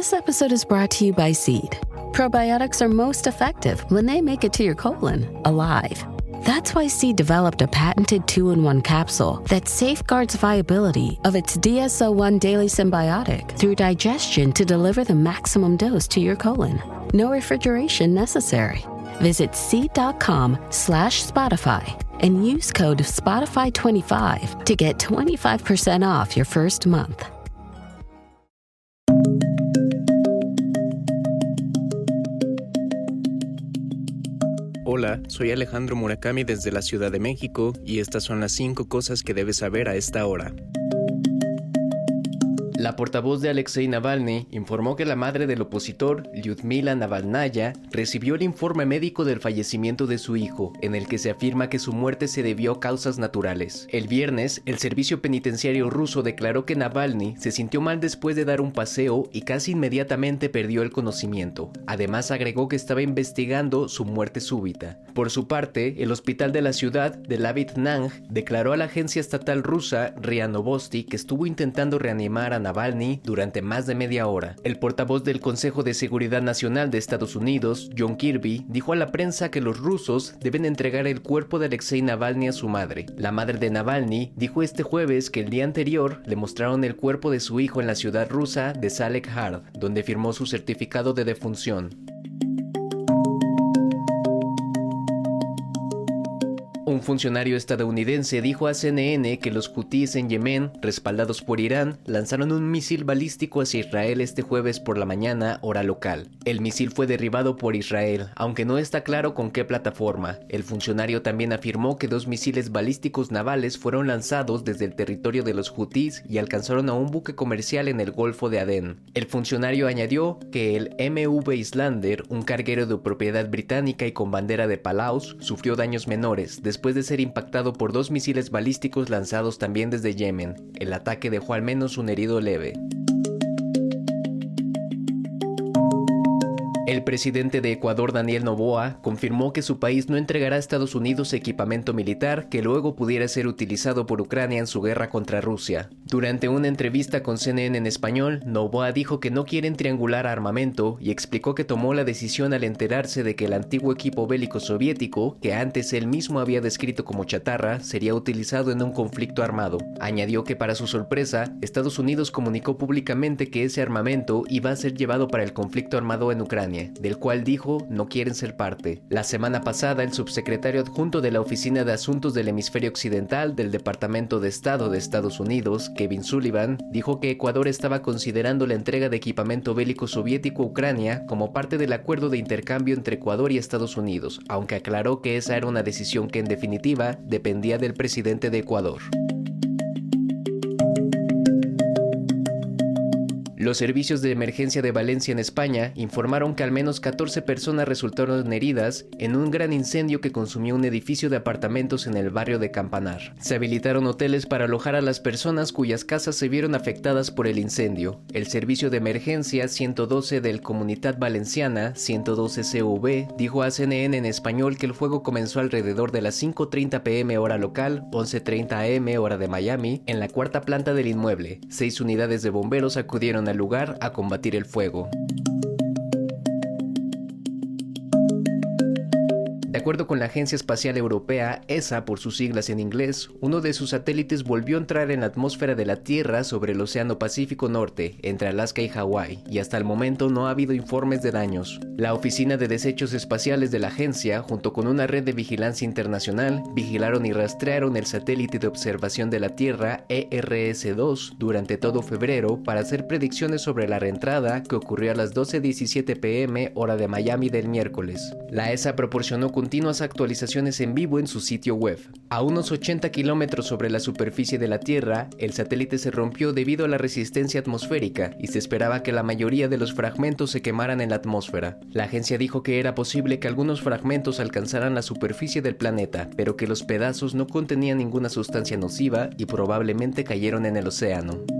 This episode is brought to you by Seed. Probiotics are most effective when they make it to your colon alive. That's why Seed developed a patented two in one capsule that safeguards viability of its DSO1 daily symbiotic through digestion to deliver the maximum dose to your colon. No refrigeration necessary. Visit seed.com slash Spotify and use code Spotify25 to get 25% off your first month. Hola, soy Alejandro Murakami desde la Ciudad de México y estas son las 5 cosas que debes saber a esta hora. La portavoz de Alexei Navalny informó que la madre del opositor, Lyudmila Navalnaya, recibió el informe médico del fallecimiento de su hijo, en el que se afirma que su muerte se debió a causas naturales. El viernes, el servicio penitenciario ruso declaró que Navalny se sintió mal después de dar un paseo y casi inmediatamente perdió el conocimiento. Además, agregó que estaba investigando su muerte súbita. Por su parte, el hospital de la ciudad de Lavit Nang declaró a la agencia estatal rusa RIA Novosti que estuvo intentando reanimar a Navalny durante más de media hora. El portavoz del Consejo de Seguridad Nacional de Estados Unidos, John Kirby, dijo a la prensa que los rusos deben entregar el cuerpo de Alexei Navalny a su madre. La madre de Navalny dijo este jueves que el día anterior le mostraron el cuerpo de su hijo en la ciudad rusa de Salek Hard, donde firmó su certificado de defunción. Un funcionario estadounidense dijo a CNN que los hutíes en Yemen, respaldados por Irán, lanzaron un misil balístico hacia Israel este jueves por la mañana, hora local. El misil fue derribado por Israel, aunque no está claro con qué plataforma. El funcionario también afirmó que dos misiles balísticos navales fueron lanzados desde el territorio de los hutíes y alcanzaron a un buque comercial en el Golfo de Adén. El funcionario añadió que el MV Islander, un carguero de propiedad británica y con bandera de Palaus, sufrió daños menores después de ser impactado por dos misiles balísticos lanzados también desde Yemen. El ataque dejó al menos un herido leve. El presidente de Ecuador, Daniel Noboa, confirmó que su país no entregará a Estados Unidos equipamiento militar que luego pudiera ser utilizado por Ucrania en su guerra contra Rusia. Durante una entrevista con CNN en español, Noboa dijo que no quieren triangular armamento y explicó que tomó la decisión al enterarse de que el antiguo equipo bélico soviético, que antes él mismo había descrito como chatarra, sería utilizado en un conflicto armado. Añadió que para su sorpresa, Estados Unidos comunicó públicamente que ese armamento iba a ser llevado para el conflicto armado en Ucrania del cual dijo no quieren ser parte. La semana pasada, el subsecretario adjunto de la Oficina de Asuntos del Hemisferio Occidental del Departamento de Estado de Estados Unidos, Kevin Sullivan, dijo que Ecuador estaba considerando la entrega de equipamiento bélico soviético a Ucrania como parte del acuerdo de intercambio entre Ecuador y Estados Unidos, aunque aclaró que esa era una decisión que en definitiva dependía del presidente de Ecuador. Los servicios de emergencia de Valencia en España informaron que al menos 14 personas resultaron heridas en un gran incendio que consumió un edificio de apartamentos en el barrio de Campanar. Se habilitaron hoteles para alojar a las personas cuyas casas se vieron afectadas por el incendio. El servicio de emergencia 112 del Comunidad Valenciana 112 CV dijo a CNN en español que el fuego comenzó alrededor de las 5.30 pm hora local, 11.30 am hora de Miami, en la cuarta planta del inmueble. Seis unidades de bomberos acudieron al lugar a combatir el fuego. Acuerdo con la Agencia Espacial Europea, ESA por sus siglas en inglés, uno de sus satélites volvió a entrar en la atmósfera de la Tierra sobre el Océano Pacífico Norte, entre Alaska y Hawái, y hasta el momento no ha habido informes de daños. La Oficina de Desechos Espaciales de la agencia, junto con una red de vigilancia internacional, vigilaron y rastrearon el satélite de observación de la Tierra ERS-2 durante todo febrero para hacer predicciones sobre la reentrada que ocurrió a las 12.17 pm hora de Miami del miércoles. La ESA proporcionó continuas actualizaciones en vivo en su sitio web. A unos 80 kilómetros sobre la superficie de la Tierra, el satélite se rompió debido a la resistencia atmosférica y se esperaba que la mayoría de los fragmentos se quemaran en la atmósfera. La agencia dijo que era posible que algunos fragmentos alcanzaran la superficie del planeta, pero que los pedazos no contenían ninguna sustancia nociva y probablemente cayeron en el océano.